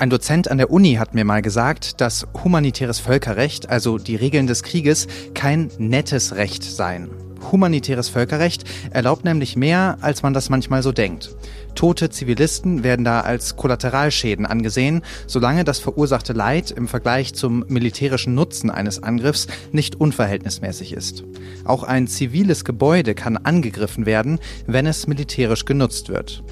Ein Dozent an der Uni hat mir mal gesagt, dass humanitäres Völkerrecht, also die Regeln des Krieges, kein nettes Recht seien. Humanitäres Völkerrecht erlaubt nämlich mehr, als man das manchmal so denkt. Tote Zivilisten werden da als Kollateralschäden angesehen, solange das verursachte Leid im Vergleich zum militärischen Nutzen eines Angriffs nicht unverhältnismäßig ist. Auch ein ziviles Gebäude kann angegriffen werden, wenn es militärisch genutzt wird.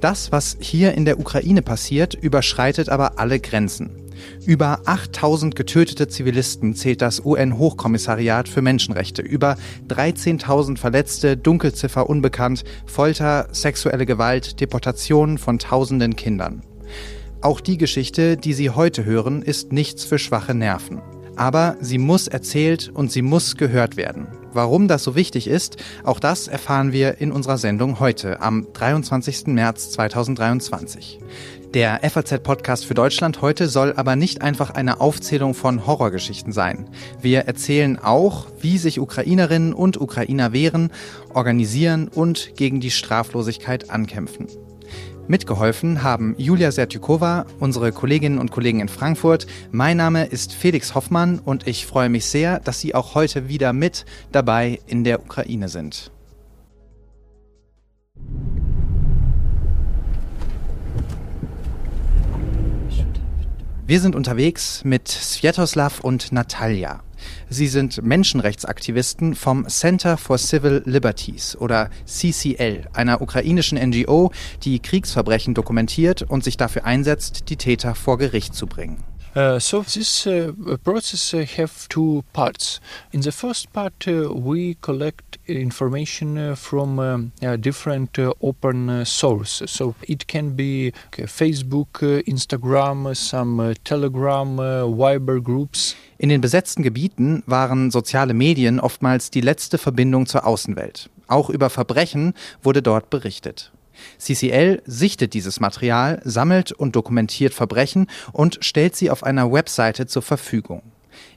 Das, was hier in der Ukraine passiert, überschreitet aber alle Grenzen. Über 8000 getötete Zivilisten zählt das UN-Hochkommissariat für Menschenrechte. Über 13.000 Verletzte, Dunkelziffer unbekannt, Folter, sexuelle Gewalt, Deportationen von tausenden Kindern. Auch die Geschichte, die Sie heute hören, ist nichts für schwache Nerven. Aber sie muss erzählt und sie muss gehört werden. Warum das so wichtig ist, auch das erfahren wir in unserer Sendung heute, am 23. März 2023. Der FAZ-Podcast für Deutschland heute soll aber nicht einfach eine Aufzählung von Horrorgeschichten sein. Wir erzählen auch, wie sich Ukrainerinnen und Ukrainer wehren, organisieren und gegen die Straflosigkeit ankämpfen. Mitgeholfen haben Julia Sertykova, unsere Kolleginnen und Kollegen in Frankfurt. Mein Name ist Felix Hoffmann und ich freue mich sehr, dass Sie auch heute wieder mit dabei in der Ukraine sind. Wir sind unterwegs mit Svetoslav und Natalia. Sie sind Menschenrechtsaktivisten vom Center for Civil Liberties oder CCL, einer ukrainischen NGO, die Kriegsverbrechen dokumentiert und sich dafür einsetzt, die Täter vor Gericht zu bringen. Uh, so this uh, process uh, have two parts. In the first part, uh, we collect information uh, from um, different uh, open sources. So it can be Facebook, Instagram, some Telegram, Viber groups. In den besetzten Gebieten waren soziale Medien oftmals die letzte Verbindung zur Außenwelt. Auch über Verbrechen wurde dort berichtet. CCL sichtet dieses Material, sammelt und dokumentiert Verbrechen und stellt sie auf einer Webseite zur Verfügung.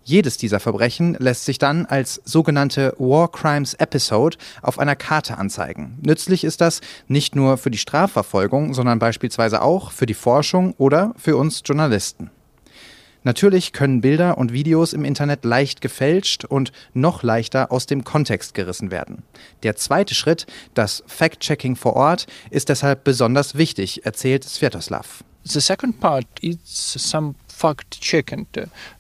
Jedes dieser Verbrechen lässt sich dann als sogenannte War Crimes Episode auf einer Karte anzeigen. Nützlich ist das nicht nur für die Strafverfolgung, sondern beispielsweise auch für die Forschung oder für uns Journalisten. Natürlich können Bilder und Videos im Internet leicht gefälscht und noch leichter aus dem Kontext gerissen werden. Der zweite Schritt, das Fact-Checking vor Ort, ist deshalb besonders wichtig, erzählt Svetoslav. The second part is some fact checking.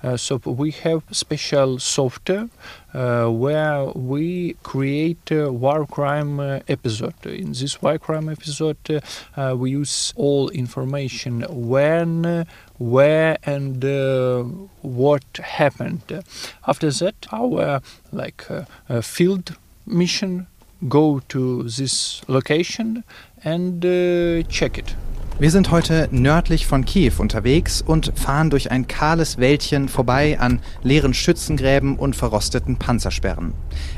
Uh, so we have special software uh, where we create a war crime uh, episode. In this war crime episode, uh, we use all information when, where, and uh, what happened. After that, our like uh, field mission go to this location and check it. Wir sind heute nördlich von Kiew unterwegs und fahren durch ein kahles Wäldchen vorbei an leeren Schützengräben und verrosteten Panzersperren.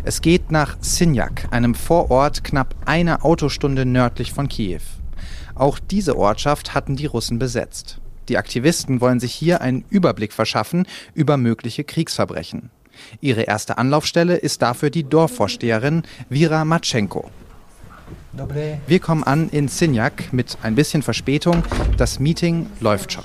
Es geht nach Sinjak, einem Vorort knapp eine Autostunde nördlich von Kiew. Auch diese Ortschaft hatten die Russen besetzt. Die Aktivisten wollen sich hier einen Überblick verschaffen über mögliche Kriegsverbrechen. Ihre erste Anlaufstelle ist dafür die Dorfvorsteherin Vira Matschenko. Wir kommen an in Sinjak mit ein bisschen Verspätung. Das Meeting läuft schon.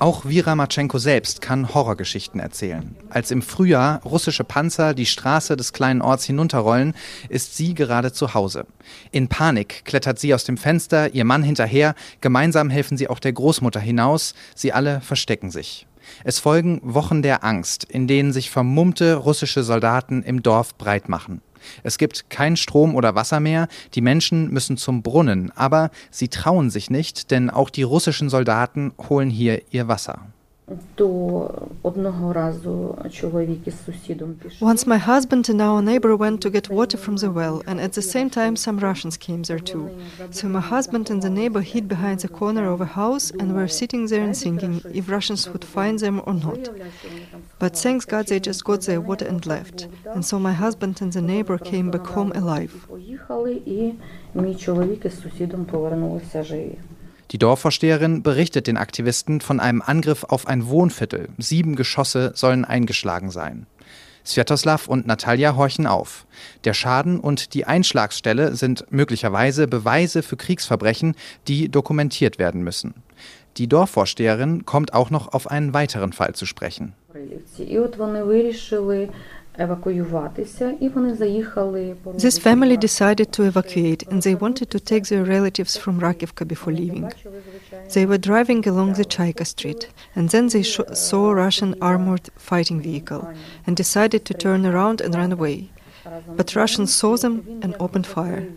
Auch Vira Matschenko selbst kann Horrorgeschichten erzählen. Als im Frühjahr russische Panzer die Straße des kleinen Orts hinunterrollen, ist sie gerade zu Hause. In Panik klettert sie aus dem Fenster, ihr Mann hinterher, gemeinsam helfen sie auch der Großmutter hinaus, sie alle verstecken sich. Es folgen Wochen der Angst, in denen sich vermummte russische Soldaten im Dorf breit machen. Es gibt kein Strom oder Wasser mehr, die Menschen müssen zum Brunnen, aber sie trauen sich nicht, denn auch die russischen Soldaten holen hier ihr Wasser. Once my husband and our neighbor went to get water from the well, and at the same time some Russians came there too. So my husband and the neighbor hid behind the corner of a house and were sitting there and thinking if Russians would find them or not. But thanks God they just got their water and left. And so my husband and the neighbor came back home alive. Die Dorfvorsteherin berichtet den Aktivisten von einem Angriff auf ein Wohnviertel. Sieben Geschosse sollen eingeschlagen sein. Svjatoslav und Natalia horchen auf. Der Schaden und die Einschlagsstelle sind möglicherweise Beweise für Kriegsverbrechen, die dokumentiert werden müssen. Die Dorfvorsteherin kommt auch noch auf einen weiteren Fall zu sprechen. This family decided to evacuate and they wanted to take their relatives from Rakivka before leaving. They were driving along the Chaika Street and then they saw a Russian armored fighting vehicle and decided to turn around and run away. But Russians saw them and opened fire.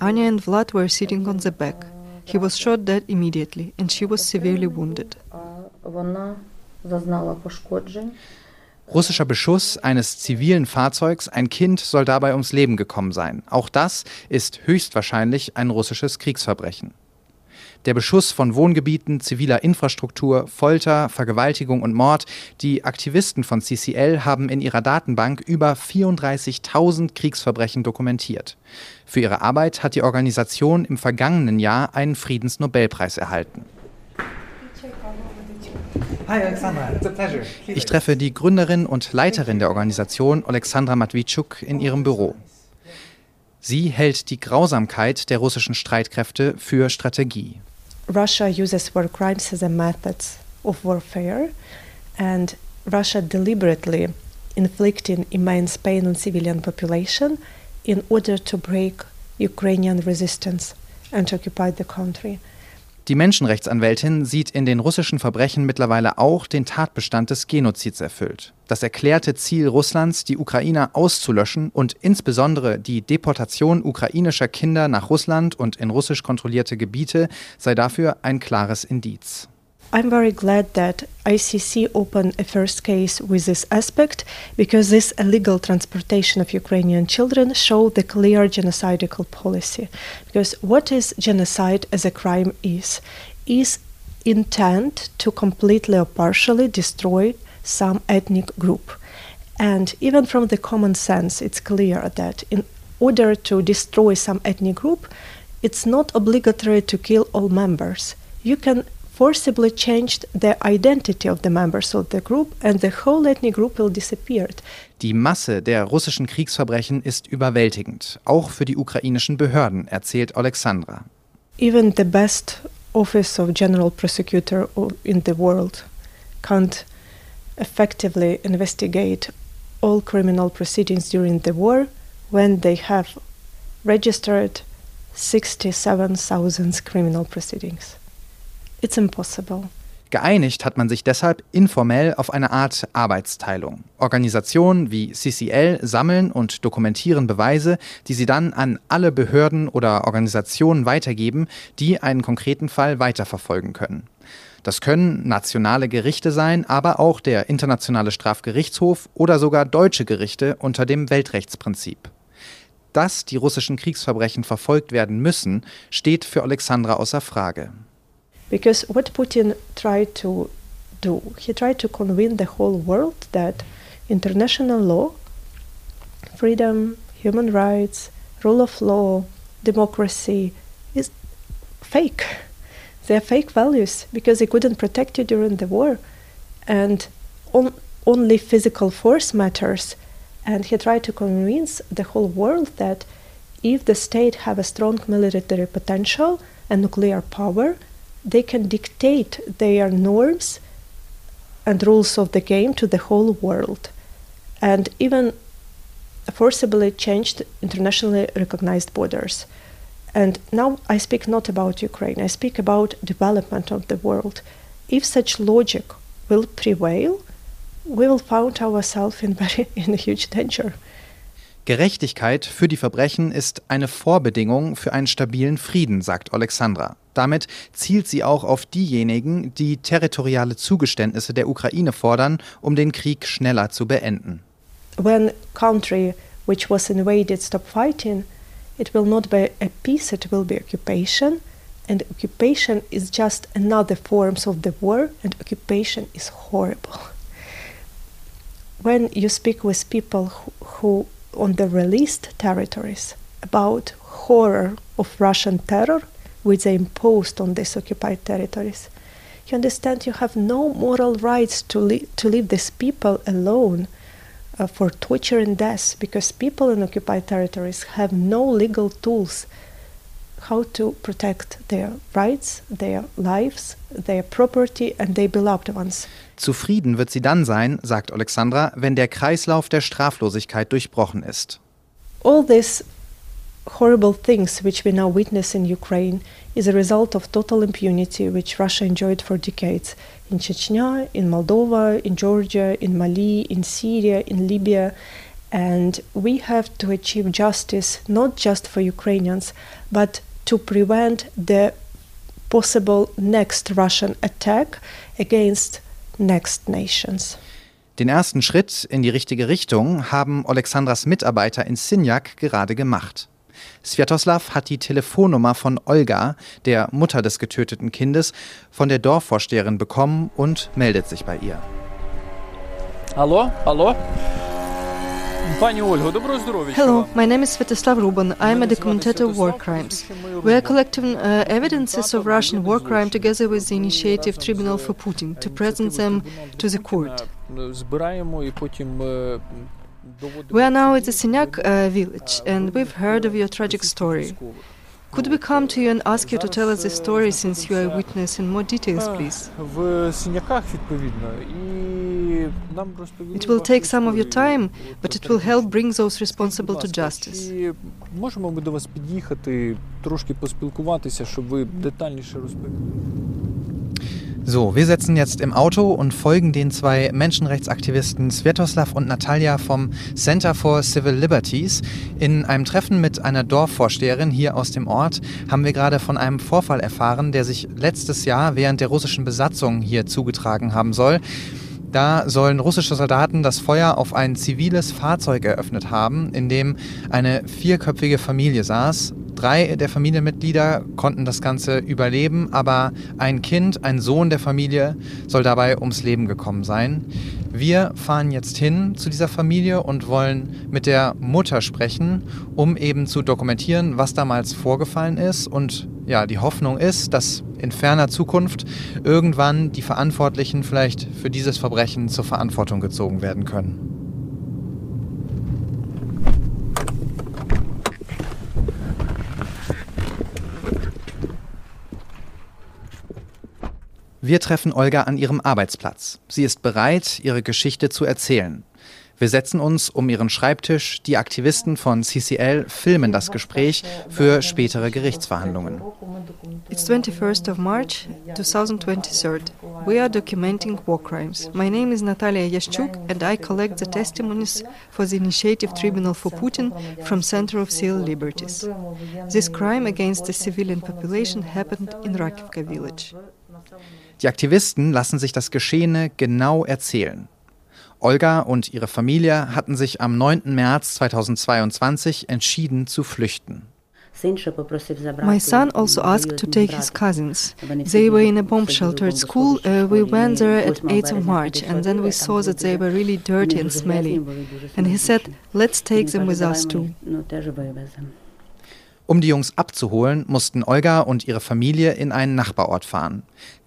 Anya and Vlad were sitting on the back. He was shot dead immediately and she was severely wounded. Russischer Beschuss eines zivilen Fahrzeugs, ein Kind soll dabei ums Leben gekommen sein. Auch das ist höchstwahrscheinlich ein russisches Kriegsverbrechen. Der Beschuss von Wohngebieten, ziviler Infrastruktur, Folter, Vergewaltigung und Mord. Die Aktivisten von CCL haben in ihrer Datenbank über 34.000 Kriegsverbrechen dokumentiert. Für ihre Arbeit hat die Organisation im vergangenen Jahr einen Friedensnobelpreis erhalten. Hi Alexandra, it's a pleasure. Ich treffe die Gründerin und Leiterin der Organisation, Alexandra Matwitschuk, in ihrem Büro. Sie hält die Grausamkeit der russischen Streitkräfte für Strategie. Russia uses war crimes as a method of warfare and Russia deliberately inflicting immense pain on civilian population in order to break Ukrainian resistance and to occupy the country. Die Menschenrechtsanwältin sieht in den russischen Verbrechen mittlerweile auch den Tatbestand des Genozids erfüllt. Das erklärte Ziel Russlands, die Ukrainer auszulöschen und insbesondere die Deportation ukrainischer Kinder nach Russland und in russisch kontrollierte Gebiete sei dafür ein klares Indiz. I'm very glad that ICC opened a first case with this aspect because this illegal transportation of Ukrainian children show the clear genocidal policy. Because what is genocide as a crime is is intent to completely or partially destroy some ethnic group. And even from the common sense, it's clear that in order to destroy some ethnic group, it's not obligatory to kill all members. You can forcibly changed the identity of the members of the group and the whole ethnic group will disappear. Die Masse der russischen Kriegsverbrechen ist überwältigend, auch für die ukrainischen Behörden, erzählt Alexandra. Even the best office of general prosecutor in the world can't effectively investigate all criminal proceedings during the war when they have registered 67,000 criminal proceedings. It's impossible. Geeinigt hat man sich deshalb informell auf eine Art Arbeitsteilung. Organisationen wie CCL sammeln und dokumentieren Beweise, die sie dann an alle Behörden oder Organisationen weitergeben, die einen konkreten Fall weiterverfolgen können. Das können nationale Gerichte sein, aber auch der Internationale Strafgerichtshof oder sogar deutsche Gerichte unter dem Weltrechtsprinzip. Dass die russischen Kriegsverbrechen verfolgt werden müssen, steht für Alexandra außer Frage. Because what Putin tried to do, he tried to convince the whole world that international law, freedom, human rights, rule of law, democracy is fake. They're fake values because they couldn't protect you during the war. And on, only physical force matters. And he tried to convince the whole world that if the state have a strong military potential and nuclear power, they can dictate their norms and rules of the game to the whole world and even forcibly changed internationally recognized borders. And now I speak not about Ukraine, I speak about development of the world. If such logic will prevail, we will find ourselves in very in a huge danger. Gerechtigkeit für die Verbrechen ist eine Vorbedingung für einen stabilen Frieden, sagt Alexandra. Damit zielt sie auch auf diejenigen, die territoriale Zugeständnisse der Ukraine fordern, um den Krieg schneller zu beenden. When country which was invaded stop fighting, it will not be a peace, it will be occupation. And occupation is just another form of the war, and occupation is horrible. When you speak with people who, who on the released territories about horror of Russian terror, which they imposed on these occupied territories. You understand, you have no moral rights to, li- to leave these people alone uh, for torture and death because people in occupied territories have no legal tools how to protect their rights, their lives, their property and their beloved ones. Zufrieden wird sie dann sein, sagt Alexandra, wenn der Kreislauf der Straflosigkeit durchbrochen ist. All these horrible things which we now witness in Ukraine is a result of total impunity which Russia enjoyed for decades in Chechnya, in Moldova, in Georgia, in Mali, in Syria, in Libya. And we have to achieve justice not just for Ukrainians, but to prevent the possible next Russian attack against next nations. Den ersten Schritt in die richtige Richtung haben Alexandras Mitarbeiter in Sinjak gerade gemacht. Svjatoslav hat die Telefonnummer von Olga, der Mutter des getöteten Kindes, von der Dorfvorsteherin bekommen und meldet sich bei ihr. Hallo, hallo. Hello, my name is Svetoslav Ruban. I am a documentator of war crimes. We are collecting uh, evidences of Russian war crime together with the Initiative Tribunal for Putin to present them to the court. We are now at the Sinyak uh, village and we've heard of your tragic story. Could we come to you and ask you to tell us the story since you are a witness in more details, please? It will take some of your time, but it will help bring those responsible to justice. Можемо ми до вас під'їхати, трошки поспілкуватися, щоб ви детальніше розповіли? So, wir sitzen jetzt im Auto und folgen den zwei Menschenrechtsaktivisten Svetoslav und Natalia vom Center for Civil Liberties. In einem Treffen mit einer Dorfvorsteherin hier aus dem Ort haben wir gerade von einem Vorfall erfahren, der sich letztes Jahr während der russischen Besatzung hier zugetragen haben soll. Da sollen russische Soldaten das Feuer auf ein ziviles Fahrzeug eröffnet haben, in dem eine vierköpfige Familie saß. Drei der Familienmitglieder konnten das Ganze überleben, aber ein Kind, ein Sohn der Familie, soll dabei ums Leben gekommen sein. Wir fahren jetzt hin zu dieser Familie und wollen mit der Mutter sprechen, um eben zu dokumentieren, was damals vorgefallen ist. Und ja, die Hoffnung ist, dass in ferner Zukunft irgendwann die Verantwortlichen vielleicht für dieses Verbrechen zur Verantwortung gezogen werden können. Wir treffen Olga an ihrem Arbeitsplatz. Sie ist bereit, ihre Geschichte zu erzählen. Wir setzen uns um ihren Schreibtisch. Die Aktivisten von CCL filmen das Gespräch für spätere Gerichtsverhandlungen. It's 21st of March 2023. We are documenting war crimes. My name is Natalia Yashchuk and I collect the testimonies for the Initiative Tribunal for Putin from Center of Civil Liberties. This crime against the civilian population happened in Rakivka village. Die Aktivisten lassen sich das Geschehene genau erzählen. Olga und ihre Familie hatten sich am 9. März 2022 entschieden zu flüchten. My son also asked to take his cousins. They were in a bomb shelter at school. Uh, we went there at 8th of March, and then we saw that they were really dirty and smelly. And he said, let's take them with us too. Um die Jungs abzuholen, mussten Olga und ihre Familie in einen Nachbarort fahren.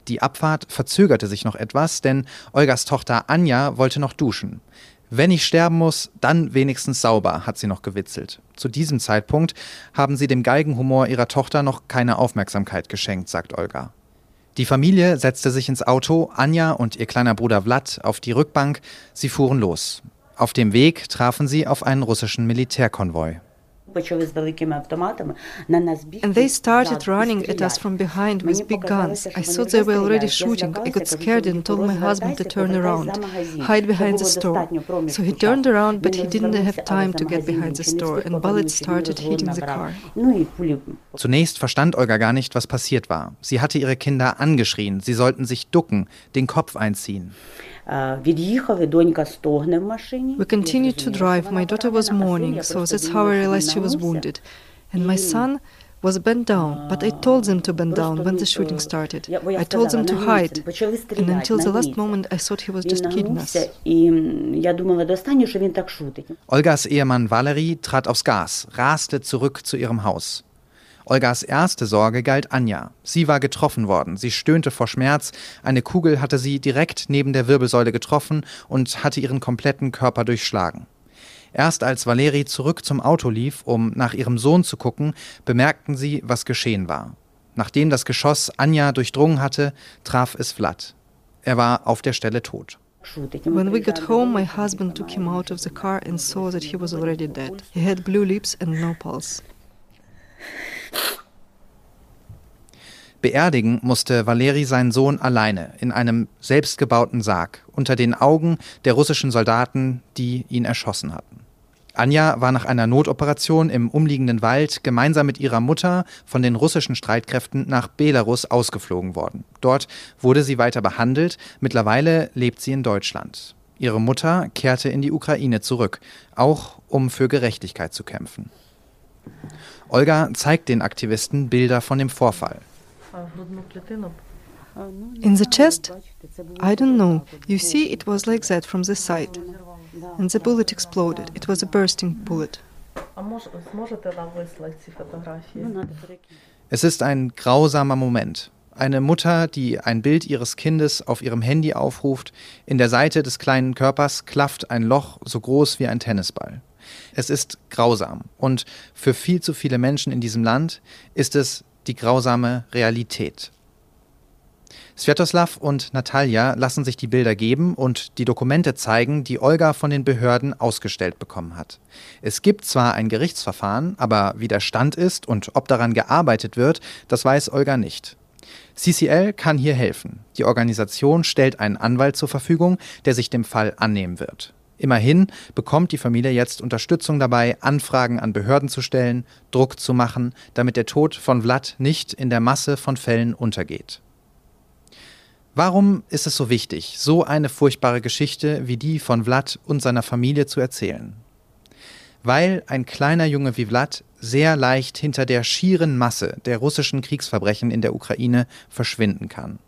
Die Abfahrt verzögerte sich noch etwas, denn Olgas Tochter Anja wollte noch duschen. Wenn ich sterben muss, dann wenigstens sauber, hat sie noch gewitzelt. Zu diesem Zeitpunkt haben sie dem Geigenhumor ihrer Tochter noch keine Aufmerksamkeit geschenkt, sagt Olga. Die Familie setzte sich ins Auto, Anja und ihr kleiner Bruder Vlad auf die Rückbank, sie fuhren los. Auf dem Weg trafen sie auf einen russischen Militärkonvoi. And they started running at us from behind with big guns. I thought they were already shooting. I got scared and told my husband to turn around, hide behind the store. So he turned around, but he didn't have time to get behind the store, and bullets started hitting the car. Zunächst verstand Olga gar nicht, was passiert war. Sie hatte ihre Kinder angeschrien, sie sollten sich ducken, den Kopf einziehen. We continued to drive. My daughter was mourning, so that's how I realized she was wounded. And my son was bent down, but I told them to bend down when the shooting started. I told them to hide, and until the last moment I thought he was just kidding us. Olgas Ehemann Valery trat aufs Gas, raste zurück zu ihrem Haus. Olgas erste Sorge galt Anja. Sie war getroffen worden. Sie stöhnte vor Schmerz. Eine Kugel hatte sie direkt neben der Wirbelsäule getroffen und hatte ihren kompletten Körper durchschlagen. Erst als Valeri zurück zum Auto lief, um nach ihrem Sohn zu gucken, bemerkten sie, was geschehen war. Nachdem das Geschoss Anja durchdrungen hatte, traf es Vlad. Er war auf der Stelle tot. When we got home, my husband took him out of the car and saw that he was already dead. He had blue lips and no pulse. Beerdigen musste Valeri seinen Sohn alleine in einem selbstgebauten Sarg unter den Augen der russischen Soldaten, die ihn erschossen hatten. Anja war nach einer Notoperation im umliegenden Wald gemeinsam mit ihrer Mutter von den russischen Streitkräften nach Belarus ausgeflogen worden. Dort wurde sie weiter behandelt. Mittlerweile lebt sie in Deutschland. Ihre Mutter kehrte in die Ukraine zurück, auch um für Gerechtigkeit zu kämpfen. Olga zeigt den Aktivisten Bilder von dem Vorfall. In the chest? I don't know. You see, it was like that from the side. And the bullet exploded. It was a bursting bullet. Es ist ein grausamer Moment. Eine Mutter, die ein Bild ihres Kindes auf ihrem Handy aufruft, in der Seite des kleinen Körpers klafft ein Loch so groß wie ein Tennisball. Es ist grausam und für viel zu viele Menschen in diesem Land ist es die grausame Realität. Svjatoslav und Natalia lassen sich die Bilder geben und die Dokumente zeigen, die Olga von den Behörden ausgestellt bekommen hat. Es gibt zwar ein Gerichtsverfahren, aber wie der Stand ist und ob daran gearbeitet wird, das weiß Olga nicht. CCL kann hier helfen. Die Organisation stellt einen Anwalt zur Verfügung, der sich dem Fall annehmen wird. Immerhin bekommt die Familie jetzt Unterstützung dabei, Anfragen an Behörden zu stellen, Druck zu machen, damit der Tod von Vlad nicht in der Masse von Fällen untergeht. Warum ist es so wichtig, so eine furchtbare Geschichte wie die von Vlad und seiner Familie zu erzählen? Weil ein kleiner Junge wie Vlad sehr leicht hinter der schieren Masse der russischen Kriegsverbrechen in der Ukraine verschwinden kann.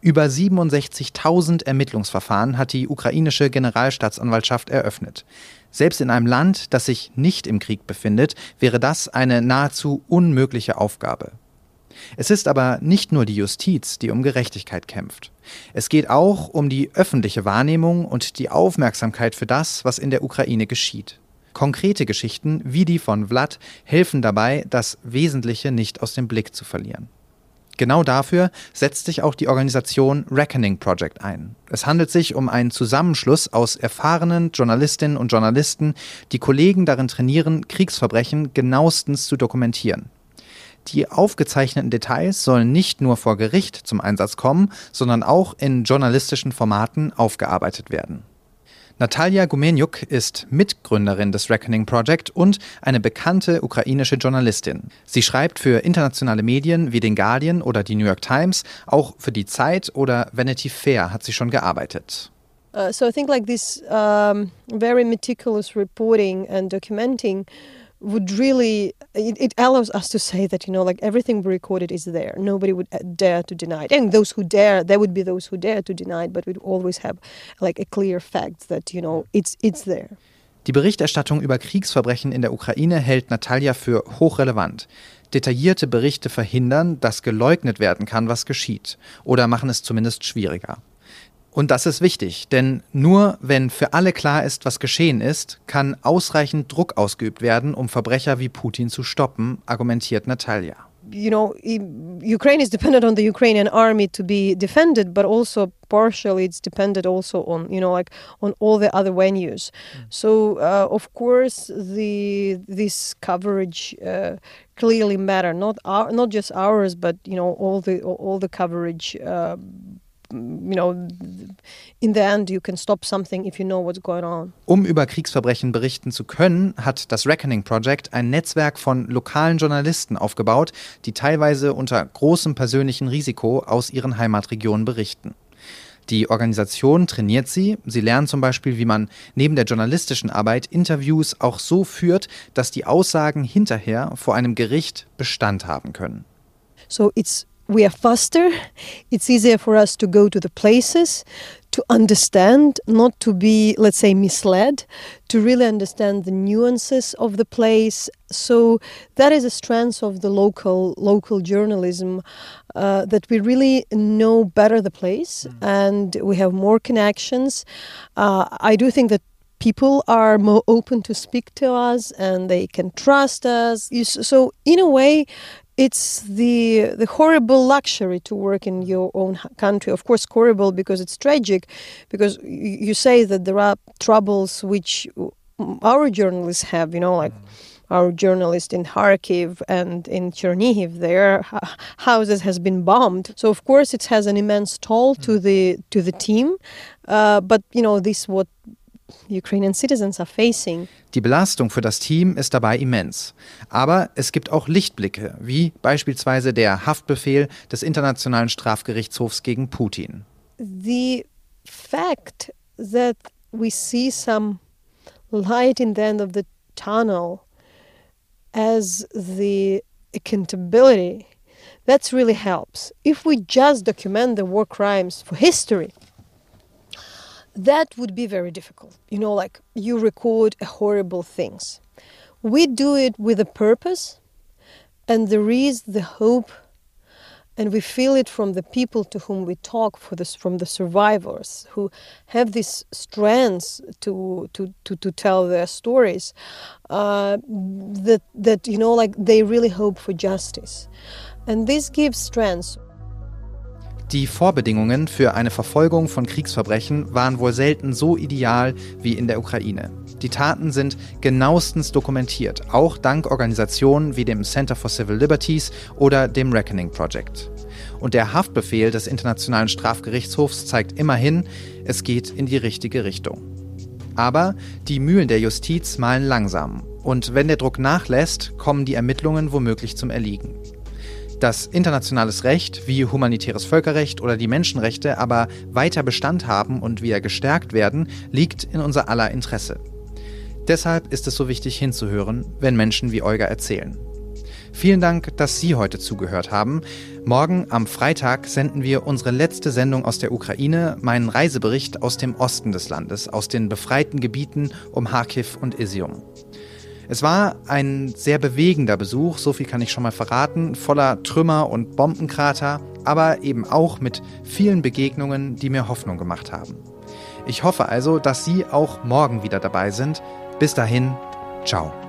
Über 67.000 Ermittlungsverfahren hat die ukrainische Generalstaatsanwaltschaft eröffnet. Selbst in einem Land, das sich nicht im Krieg befindet, wäre das eine nahezu unmögliche Aufgabe. Es ist aber nicht nur die Justiz, die um Gerechtigkeit kämpft. Es geht auch um die öffentliche Wahrnehmung und die Aufmerksamkeit für das, was in der Ukraine geschieht. Konkrete Geschichten wie die von Vlad helfen dabei, das Wesentliche nicht aus dem Blick zu verlieren. Genau dafür setzt sich auch die Organisation Reckoning Project ein. Es handelt sich um einen Zusammenschluss aus erfahrenen Journalistinnen und Journalisten, die Kollegen darin trainieren, Kriegsverbrechen genauestens zu dokumentieren. Die aufgezeichneten Details sollen nicht nur vor Gericht zum Einsatz kommen, sondern auch in journalistischen Formaten aufgearbeitet werden. Natalia Gumeniuk ist Mitgründerin des Reckoning Project und eine bekannte ukrainische Journalistin. Sie schreibt für internationale Medien wie den Guardian oder die New York Times, auch für die Zeit oder Vanity Fair hat sie schon gearbeitet. Uh, so I think like this um, very meticulous reporting and documenting would really it, it, allows us to say that you know like everything we recorded is there nobody would uh, dare to deny it and those who dare there would be those who dare to deny it but we'd always have like a clear fact that you know it's it's there Die Berichterstattung über Kriegsverbrechen in der Ukraine hält Natalia für hochrelevant. Detaillierte Berichte verhindern, dass geleugnet werden kann, was geschieht, oder machen es zumindest schwieriger. Und das ist wichtig, denn nur wenn für alle klar ist, was geschehen ist, kann ausreichend Druck ausgeübt werden, um Verbrecher wie Putin zu stoppen, argumentiert Natalia. You know, Ukraine is dependent on the Ukrainian army to be defended, but also partially it's dependent also on, you know, like on all the other venues. Mm. So, uh, of course, the this coverage uh, clearly matter. Not our, not just ours, but you know, all the all the coverage. Uh, know, in the end you can stop something if you know what's going on. Um über Kriegsverbrechen berichten zu können, hat das Reckoning Project ein Netzwerk von lokalen Journalisten aufgebaut, die teilweise unter großem persönlichen Risiko aus ihren Heimatregionen berichten. Die Organisation trainiert sie. Sie lernen zum Beispiel, wie man neben der journalistischen Arbeit Interviews auch so führt, dass die Aussagen hinterher vor einem Gericht Bestand haben können. So it's we are faster. It's easier for us to go to the places, to understand, not to be, let's say, misled, to really understand the nuances of the place. So that is a strength of the local local journalism uh, that we really know better the place mm. and we have more connections. Uh, I do think that people are more open to speak to us and they can trust us. So in a way, it's the the horrible luxury to work in your own country. Of course, horrible because it's tragic, because you say that there are troubles which our journalists have. You know, like. Mm. Our journalists in Kharkiv and in Chernihiv, their houses has been bombed. So of course it has an immense toll to mm. the to the team. Uh, but you know this what Ukrainian citizens are facing. Die Belastung für das Team ist dabei immens. Aber es gibt auch Lichtblicke, wie beispielsweise der Haftbefehl des Internationalen Strafgerichtshofs gegen Putin. The fact that we see some light in the end of the tunnel as the accountability that really helps. If we just document the war crimes for history, that would be very difficult. You know, like you record horrible things. We do it with a purpose, and there is the hope, and we feel it from the people to whom we talk, for this, from the survivors who have this strength to to to, to tell their stories. Uh, that that you know, like they really hope for justice, and this gives strength. Die Vorbedingungen für eine Verfolgung von Kriegsverbrechen waren wohl selten so ideal wie in der Ukraine. Die Taten sind genauestens dokumentiert, auch dank Organisationen wie dem Center for Civil Liberties oder dem Reckoning Project. Und der Haftbefehl des Internationalen Strafgerichtshofs zeigt immerhin, es geht in die richtige Richtung. Aber die Mühlen der Justiz malen langsam. Und wenn der Druck nachlässt, kommen die Ermittlungen womöglich zum Erliegen. Dass internationales Recht wie humanitäres Völkerrecht oder die Menschenrechte aber weiter Bestand haben und wieder gestärkt werden, liegt in unser aller Interesse. Deshalb ist es so wichtig hinzuhören, wenn Menschen wie Olga erzählen. Vielen Dank, dass Sie heute zugehört haben. Morgen am Freitag senden wir unsere letzte Sendung aus der Ukraine, meinen Reisebericht aus dem Osten des Landes, aus den befreiten Gebieten um Kharkiv und Isium. Es war ein sehr bewegender Besuch, so viel kann ich schon mal verraten, voller Trümmer und Bombenkrater, aber eben auch mit vielen Begegnungen, die mir Hoffnung gemacht haben. Ich hoffe also, dass Sie auch morgen wieder dabei sind. Bis dahin, ciao.